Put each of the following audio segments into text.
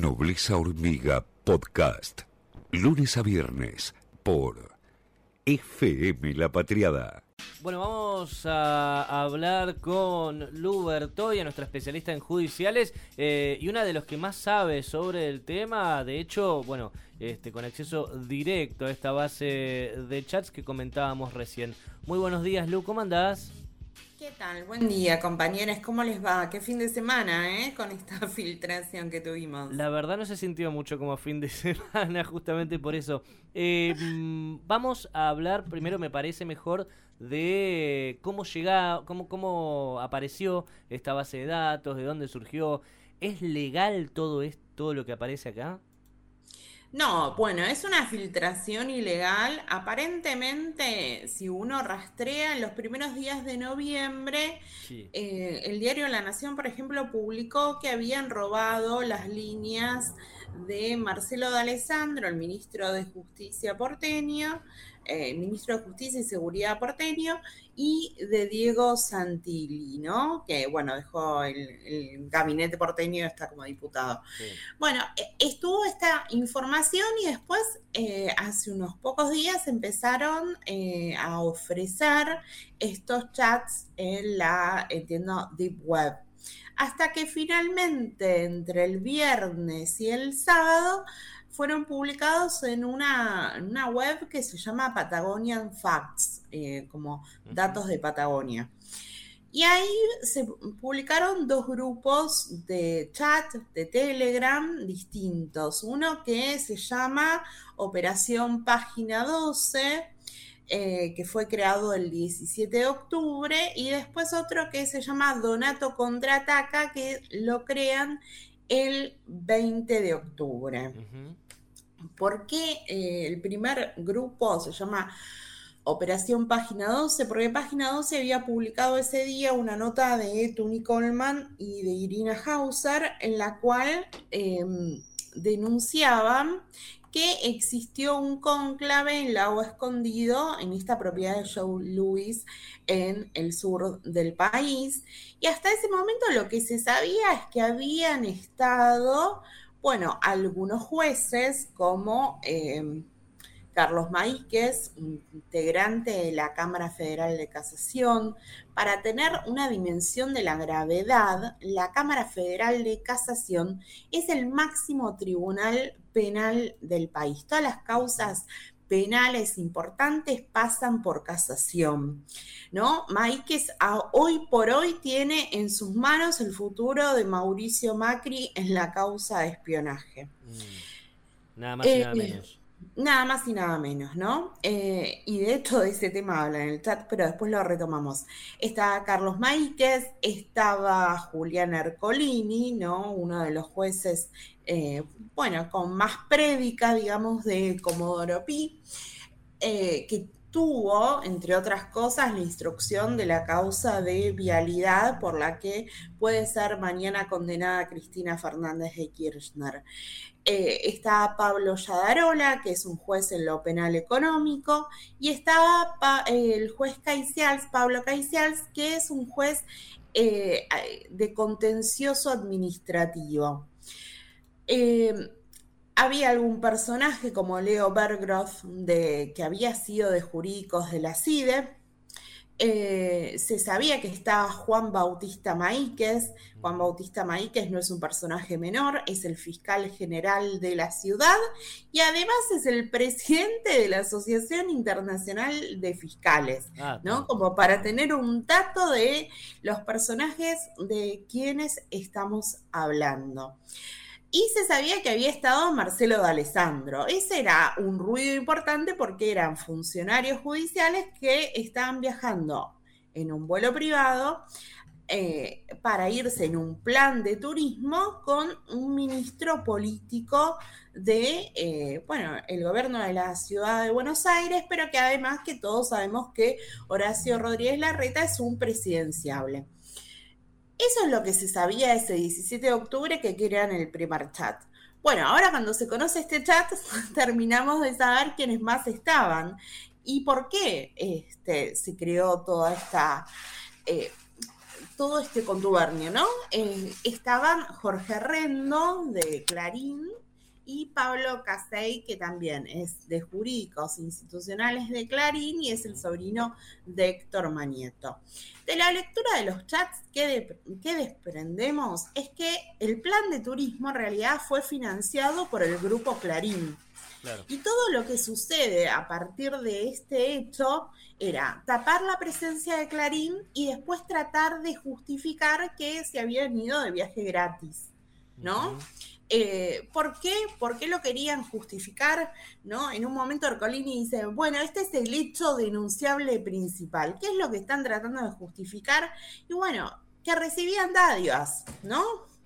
Nobleza Hormiga Podcast. Lunes a viernes por FM La Patriada. Bueno, vamos a hablar con Lu Bertoya, nuestra especialista en judiciales eh, y una de los que más sabe sobre el tema. De hecho, bueno, este, con acceso directo a esta base de chats que comentábamos recién. Muy buenos días, Lu, ¿cómo andás? ¿Qué tal? Buen día, compañeros. ¿Cómo les va? Qué fin de semana, ¿eh? Con esta filtración que tuvimos. La verdad no se sintió mucho como fin de semana, justamente por eso. Eh, mm, vamos a hablar, primero me parece mejor, de cómo llega, cómo, cómo apareció esta base de datos, de dónde surgió. ¿Es legal todo esto, todo lo que aparece acá? No, bueno, es una filtración ilegal. Aparentemente, si uno rastrea en los primeros días de noviembre, eh, el diario La Nación, por ejemplo, publicó que habían robado las líneas de Marcelo D'Alessandro, el ministro de Justicia porteño, eh, ministro de Justicia y Seguridad porteño, y de Diego Santilli, ¿no? Que, bueno, dejó el, gabinete porteño y está como diputado. Bueno, e, estuvo esta información y después, eh, hace unos pocos días, empezaron eh, a ofrecer estos chats en la, entiendo, Deep Web. Hasta que finalmente, entre el viernes y el sábado, fueron publicados en una, web que se llama Patagonian Facts, eh, como datos de Patagonia. Y ahí se publicaron dos grupos de chat, de Telegram distintos. Uno que se llama Operación Página 12, eh, que fue creado el 17 de octubre, y después otro que se llama Donato Contraataca, que lo crean el 20 de octubre. ¿Por qué eh, el primer grupo se llama Operación Página 12? Porque Página 12 había publicado ese día una nota de Tony Coleman y de Irina Hauser en la cual em, denunciaban que existió un cónclave en Lago Escondido, en esta propiedad de Joe Louis, en el sur del país. Y hasta ese momento lo que se sabía es que habían estado bueno, algunos jueces como em, Carlos Maíquez, integrante de la Cámara Federal de Casación, para tener una dimensión de la gravedad, la Cámara Federal de Casación es el máximo tribunal penal del país. Todas las causas penales importantes pasan por casación, ¿no? Maíquez hoy por hoy tiene en sus manos el futuro de Mauricio Macri en la causa de espionaje. Mm. Nada más y nada eh, menos. Nada más y nada menos, ¿no? Eh, y de hecho de ese tema habla en el chat, pero después lo retomamos. Está Carlos Maíquez, estaba Julián Ercolini, ¿no? Uno de los jueces eh, bueno, con más prédica, digamos, de Comodoro Pi, eh, que tuvo, entre otras cosas, la instrucción de la causa de vialidad por la que puede ser mañana condenada Cristina Fernández de Kirchner. Eh, está Pablo Yadarola, que es un juez en lo penal económico, y está el juez Caicials, Pablo Caicials, que es un juez de contencioso administrativo. Em, había algún personaje como Leo Bergroth, de, que había sido de jurídicos de la CIDE. Eh, se sabía que estaba Juan Bautista Maíquez. Juan Bautista Maíquez no es un personaje menor, es el fiscal general de la ciudad y además es el presidente de la Asociación Internacional de Fiscales, ah, ¿no? Como para tener un dato de los personajes de quienes estamos hablando. Y se sabía que había estado Marcelo D'Alessandro. Ese era un ruido importante porque eran funcionarios judiciales que estaban viajando en un vuelo privado eh, para irse en un plan de turismo con un ministro político de, eh, bueno, el gobierno de la ciudad de Buenos Aires, pero que además que todos sabemos que Horacio Rodríguez Larreta es un presidenciable. Eso es lo que se sabía ese 17 de octubre que crean el primer chat. Bueno, ahora cuando se conoce este chat, terminamos de saber quiénes más estaban y por qué este, se creó toda esta, eh, todo este contubernio, ¿no? Eh, estaban Jorge Rendo de Clarín y Pablo Casey, que también es de Jurídicos Institucionales de Clarín y es el sobrino de Héctor Manieto. De la lectura de los chats, ¿qué, desprendemos? Es que el plan de turismo en realidad fue financiado por el grupo Clarín. Y todo lo que sucede a partir de este hecho era tapar la presencia de Clarín y después tratar de justificar que se habían ido de viaje gratis, ¿no? Eh, ¿Por qué? ¿Por qué lo querían justificar? ¿no? En un momento Arcolini dice, bueno, este es el hecho denunciable principal. ¿Qué es lo que están tratando de justificar? Y bueno, que recibían dádivas, ¿no?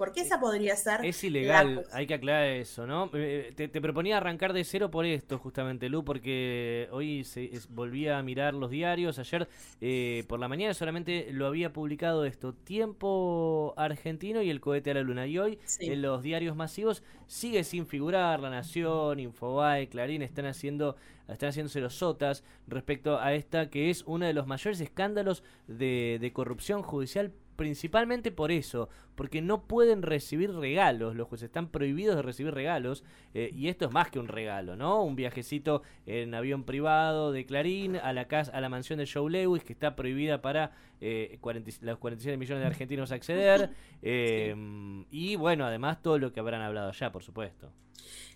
Porque esa podría ser. Es ilegal, hay que aclarar eso, ¿no? Eh, te, proponía arrancar de cero por esto, justamente, Lu, porque hoy se, volví a mirar los diarios. Ayer eh, por la mañana solamente lo había publicado esto: Tiempo Argentino y el cohete a la luna. Y hoy en los diarios masivos sigue sin figurar La Nación, Infobae, Clarín, están haciendo están haciéndose los sotas respecto a esta que es uno de los mayores escándalos de, de corrupción judicial principalmente por eso, porque no pueden recibir regalos, los jueces están prohibidos de recibir regalos, eh, y esto es más que un regalo, ¿no? Un viajecito en avión privado de Clarín a la casa, a la mansión de Joe Lewis, que está prohibida para eh, los 47 millones de argentinos acceder, eh, y bueno, además todo lo que habrán hablado allá, por supuesto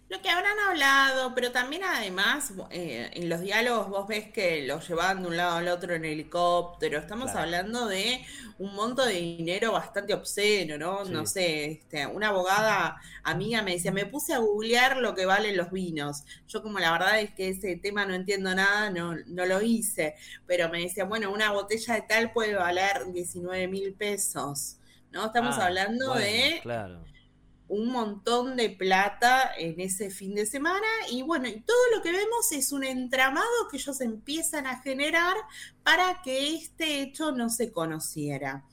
lo que habrán hablado, pero también además eh, en los diálogos vos ves que los llevaban de un lado al otro en helicóptero. Estamos hablando de un monto de dinero bastante obsceno, ¿no? No sé, este, una abogada amiga me decía, me puse a googlear lo que valen los vinos. Yo como la verdad es que ese tema no entiendo nada, no, no lo hice, pero me decía, bueno, una botella de tal puede valer 19 mil pesos. ¿no? Estamos ah, hablando de claro un montón de plata en ese fin de semana y bueno, y todo lo que vemos es un entramado que ellos empiezan a generar para que este hecho no se conociera.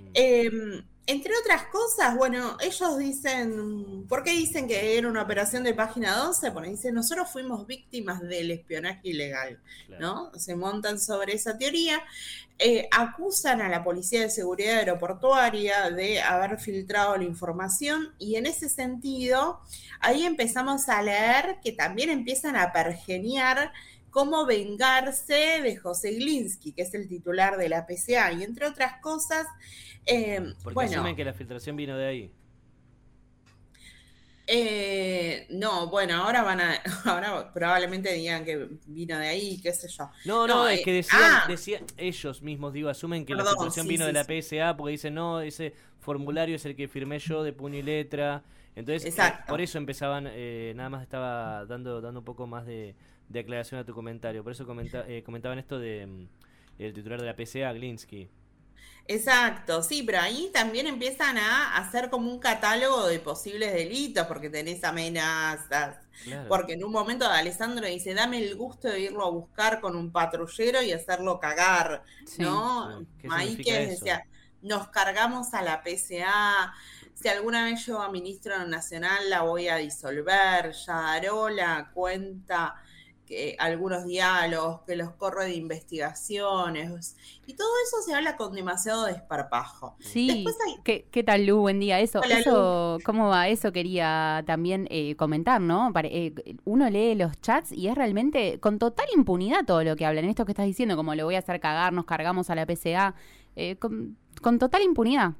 Mm. Em, entre otras cosas, bueno, ellos dicen, ¿por qué dicen que era una operación de página 12? Porque dicen, nosotros fuimos víctimas del espionaje ilegal, ¿no? Se montan sobre esa teoría, eh, acusan a la Policía de Seguridad Aeroportuaria de haber filtrado la información y en ese sentido, ahí empezamos a leer que también empiezan a pergeniar cómo vengarse de José Glinsky, que es el titular de la PCA, y entre otras cosas, eh, Porque bueno, asumen que la filtración vino de ahí. Eh, no, bueno, ahora van a, ahora probablemente digan que vino de ahí, qué sé yo. No, no, es que eh, ah. decían, ellos mismos, digo, asumen que la filtración vino de la PSA porque dicen, no, ese formulario es el que firmé yo de puño y letra. Entonces, eh, por eso empezaban, nada más estaba dando, dando un poco más de, aclaración a tu comentario. Por eso comentaban esto de mm, el titular de la PSA, Glinsky. Exacto, sí, pero ahí también empiezan a hacer como un catálogo de posibles delitos, porque tenés amenazas, porque en un momento Alessandro dice, dame el gusto de irlo a buscar con un patrullero y hacerlo cagar, ¿no? ahí que decía, nos cargamos a la PCA, si alguna vez yo a ministro nacional la voy a disolver, ya la cuenta que algunos diálogos, que los corre de investigaciones, y todo eso se habla con demasiado desparpajo. Sí, ¿Qué, tal Lu? Buen día. Eso, eso ¿cómo va? Eso quería también eh, comentar, ¿no? Eh, uno lee los chats y es realmente con total impunidad todo lo que hablan. Esto que estás diciendo, como lo voy a hacer cagar, nos cargamos a la PCA, eh, con, con total impunidad.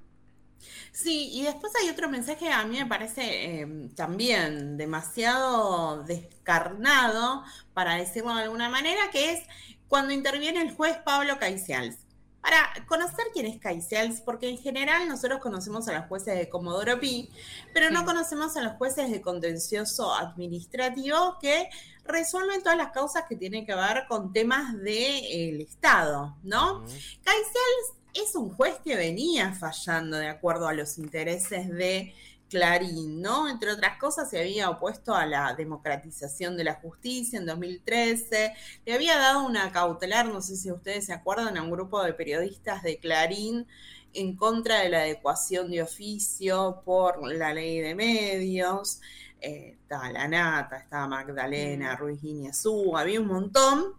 Sí, y después hay otro mensaje que a mí me parece em, también demasiado descarnado, para decirlo de alguna manera, que es cuando interviene el juez Pablo Caicials. Para conocer quién es Caicials, porque en general nosotros conocemos a los jueces de Comodoro Pi, pero no conocemos a los jueces de contencioso administrativo que resuelven todas las causas que tienen que ver con temas del Estado, ¿no? Uh es un juez que venía fallando de acuerdo a los intereses de Clarín, ¿no? Entre otras cosas, se había opuesto a la democratización de la justicia en 2013, le había dado una cautelar, no sé si ustedes se acuerdan, a un grupo de periodistas de Clarín en contra de la adecuación de oficio por la ley de medios. eh, estaba la Nata, estaba Magdalena, Ruiz Guiñazú, había un montón,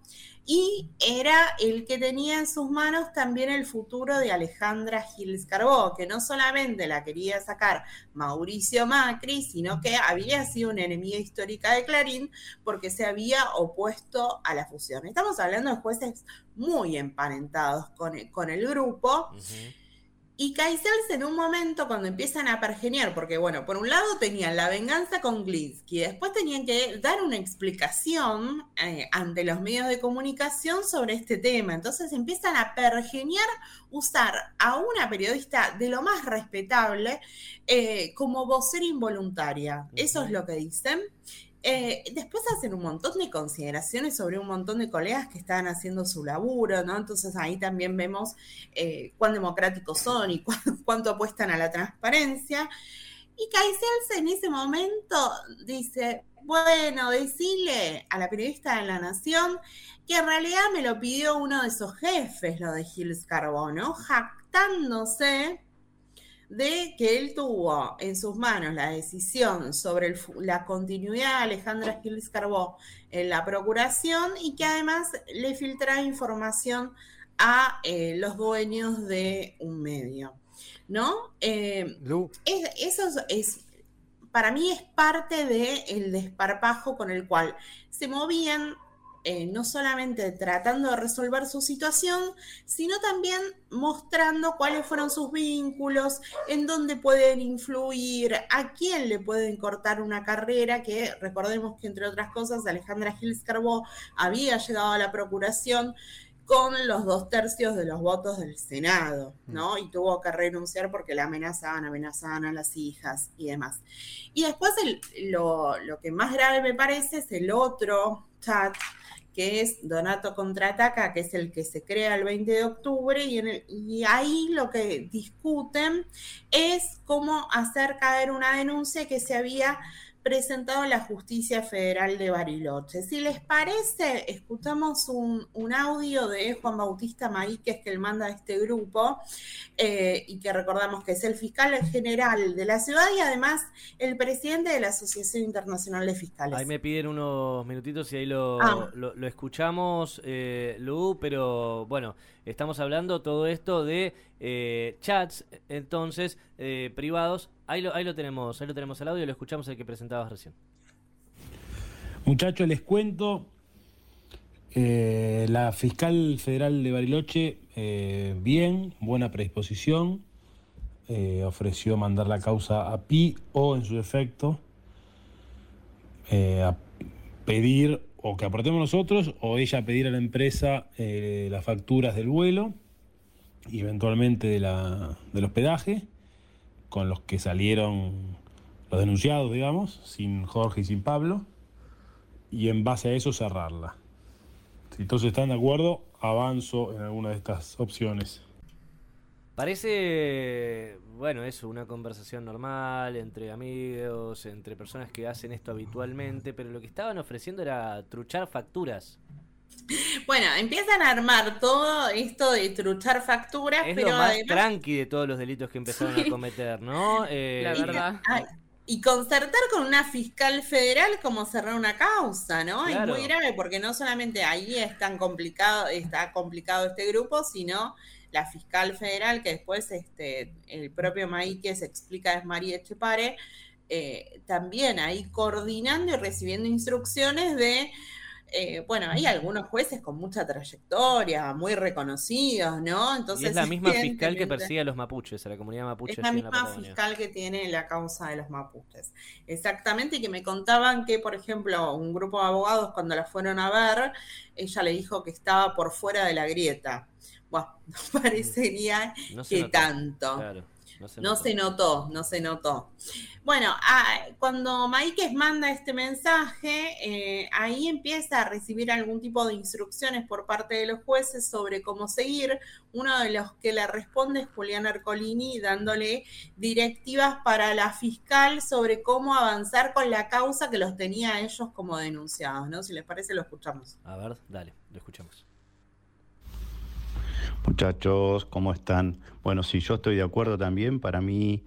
y era el que tenía en sus manos también el futuro de Alejandra Giles Carbó, que no solamente la quería sacar Mauricio Macri, sino que había sido una enemiga histórica de Clarín porque se había opuesto a la fusión. Estamos hablando de jueces muy emparentados con el, con el grupo. Y Caicels en un momento cuando empiezan a pergeniar, porque bueno, por un lado tenían la venganza con Glinsky, después tenían que dar una explicación eh, ante los medios de comunicación sobre este tema. Entonces empiezan a pergeniar usar a una periodista de lo más respetable eh, como vocera involuntaria. Eso es lo que dicen. Eh, después hacen un montón de consideraciones sobre un montón de colegas que estaban haciendo su laburo, ¿no? Entonces ahí también vemos eh, cuán democráticos son y cuánto apuestan a la transparencia. Y Caicels en ese momento dice, bueno, decirle a la periodista de La Nación que en realidad me lo pidió uno de esos jefes, lo de Gilles Carbono, jactándose de que él tuvo en sus manos la decisión sobre la continuidad de Alejandra Giles Carbó en la procuración y que además le filtra información a eh, los dueños de un medio. ¿No? Eh, eso es, para mí es parte del desparpajo con el cual se movían eh, no solamente tratando de resolver su situación, sino también mostrando cuáles fueron sus vínculos, en dónde pueden influir, a quién le pueden cortar una carrera, que recordemos que entre otras cosas Alejandra Gils Carbó había llegado a la procuración con los dos tercios de los votos del Senado, ¿no? Mm. Y tuvo que renunciar porque la amenazaban, amenazaban a las hijas y demás. Y después lo, lo que más grave me parece es el otro chat que es Donato Contraataca, que es el que se crea el 20 de octubre, y, en y ahí lo que discuten es cómo hacer caer una denuncia que se había presentado la Justicia Federal de Bariloche. Si les parece, escuchamos un, audio de Juan Bautista Maíquez que él manda a este grupo eh, y que recordamos que es el fiscal general de la ciudad y además el presidente de la Asociación Internacional de Fiscales. Ahí me piden unos minutitos y ahí lo, ah. escuchamos, eh, Lu, pero bueno, estamos hablando todo esto de eh, chats, entonces, eh, privados Ahí lo, ahí lo tenemos, ahí lo tenemos al audio, lo escuchamos el que presentabas recién. Muchachos, les cuento. Eh, la fiscal federal de Bariloche, bien, buena predisposición. Ofreció mandar la causa a PI o, en su defecto, pedir o que aportemos nosotros o ella pedir a la empresa las facturas del vuelo eventualmente de la, del hospedaje con los que salieron los denunciados, digamos, sin Jorge y sin Pablo, y en base a eso cerrarla. Si todos están de acuerdo, avanzo en alguna de estas opciones. Parece, bueno, eso, una conversación normal entre amigos, entre personas que hacen esto habitualmente, pero lo que estaban ofreciendo era truchar facturas. Bueno, empiezan a armar todo esto de truchar facturas, es pero lo más tranqui de todos los delitos que empezaron a cometer, ¿no? Eh, la verdad. Y, concertar con una fiscal federal como cerrar una causa, ¿no? Es muy grave porque no solamente ahí es tan complicado, está complicado este grupo, sino la fiscal federal que después este, el propio Maíque se explica es María Echepare, eh, también ahí coordinando y recibiendo instrucciones de eh, bueno, hay algunos jueces con mucha trayectoria, muy reconocidos, ¿no? Entonces, es la misma fiscal que persigue a los mapuches, a la comunidad mapuche. Es la misma fiscal que tiene la causa de los mapuches. Exactamente, y que me contaban que, por ejemplo, un grupo de abogados cuando la fueron a ver, ella le dijo que estaba por fuera de la grieta. Bueno, no parecería que tanto. No se, notó. no se notó. Bueno, ah, cuando Maíquez manda este mensaje, eh, ahí empieza a recibir algún tipo de instrucciones por parte de los jueces sobre cómo seguir. Uno de los que le responde es Julián Arcolini, dándole directivas para la fiscal sobre cómo avanzar con la causa que los tenía ellos como denunciados, ¿no? Si les parece, lo escuchamos. A ver, dale, lo escuchamos. Muchachos, ¿cómo están? Bueno, si yo estoy de acuerdo también. Para mí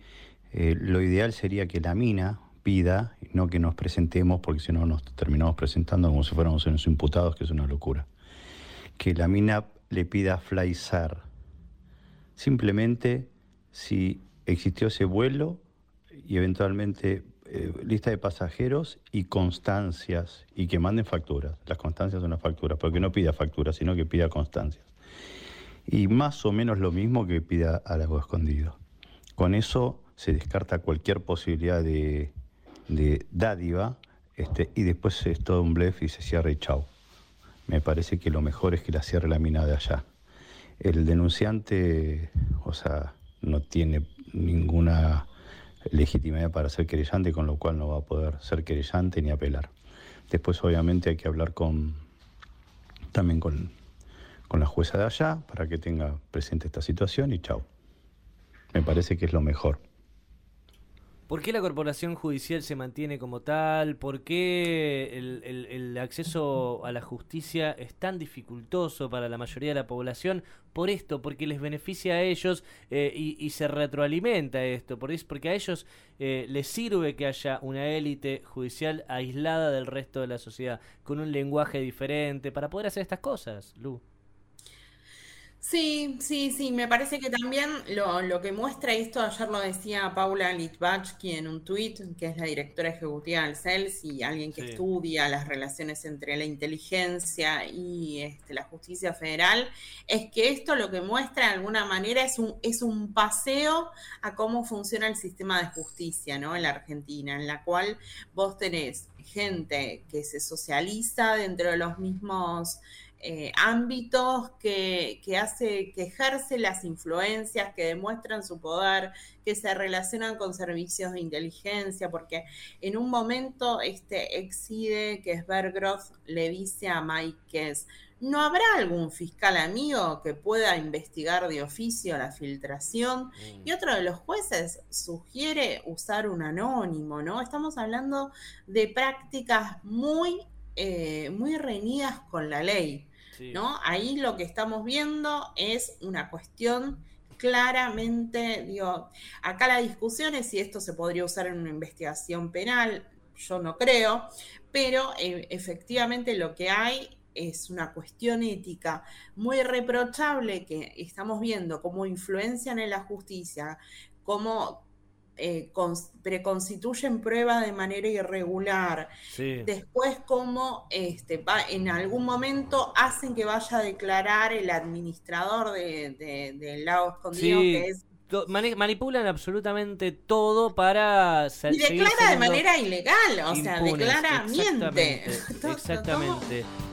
eh, lo ideal sería que la mina pida, no que nos presentemos, porque si no nos terminamos presentando como si fuéramos unos imputados, que es una locura. Que la mina le pida flyzar. Simplemente si existió ese vuelo y eventualmente eh, lista de pasajeros y constancias y que manden facturas. Las constancias son las facturas, porque no pida facturas, sino que pida constancias. Y más o menos lo mismo que pida al agua escondido. Con eso se descarta cualquier posibilidad de, dádiva este, y después es todo un blef y se cierra y chau. Me parece que lo mejor es que la cierre la mina de allá. El denunciante, o sea, no tiene ninguna legitimidad para ser querellante, con lo cual no va a poder ser querellante ni apelar. Después, obviamente, hay que hablar con también con, con la jueza de allá para que tenga presente esta situación y chau. Me parece que es lo mejor. ¿Por qué la corporación judicial se mantiene como tal? ¿Por qué el, acceso a la justicia es tan dificultoso para la mayoría de la población? Por esto, porque les beneficia a ellos eh, y, se retroalimenta esto, por porque a ellos eh, les sirve que haya una élite judicial aislada del resto de la sociedad, con un lenguaje diferente, para poder hacer estas cosas, Lu. Sí, sí, sí, me parece que también lo, que muestra esto, ayer lo decía Paula Litvachki en un tuit, que es la directora ejecutiva del CELS y alguien que estudia las relaciones entre la inteligencia y este, la justicia federal, es que esto lo que muestra de alguna manera es un, es un paseo a cómo funciona el sistema de justicia ¿no? en la Argentina, en la cual vos tenés gente que se socializa dentro de los mismos eh, ámbitos que, hace, que ejerce las influencias, que demuestran su poder, que se relacionan con servicios de inteligencia, porque en un momento este exide que es Bergroth le dice a Mike ¿no habrá algún fiscal amigo que pueda investigar de oficio la filtración? Mm. Y otro de los jueces sugiere usar un anónimo, ¿no? Estamos hablando de prácticas muy, eh, muy reñidas con la ley. ¿No? Ahí lo que estamos viendo es una cuestión claramente, digo, acá la discusión es si esto se podría usar en una investigación penal, yo no creo, pero eh, efectivamente lo que hay es una cuestión ética muy reprochable que estamos viendo cómo influencian en la justicia, cómo eh, preconstituyen prueba de manera irregular. Después, como este, va, en algún momento hacen que vaya a declarar el administrador del de, lago escondido, que es manipulan absolutamente todo para y declara de manera ilegal o sea declara miente. exactamente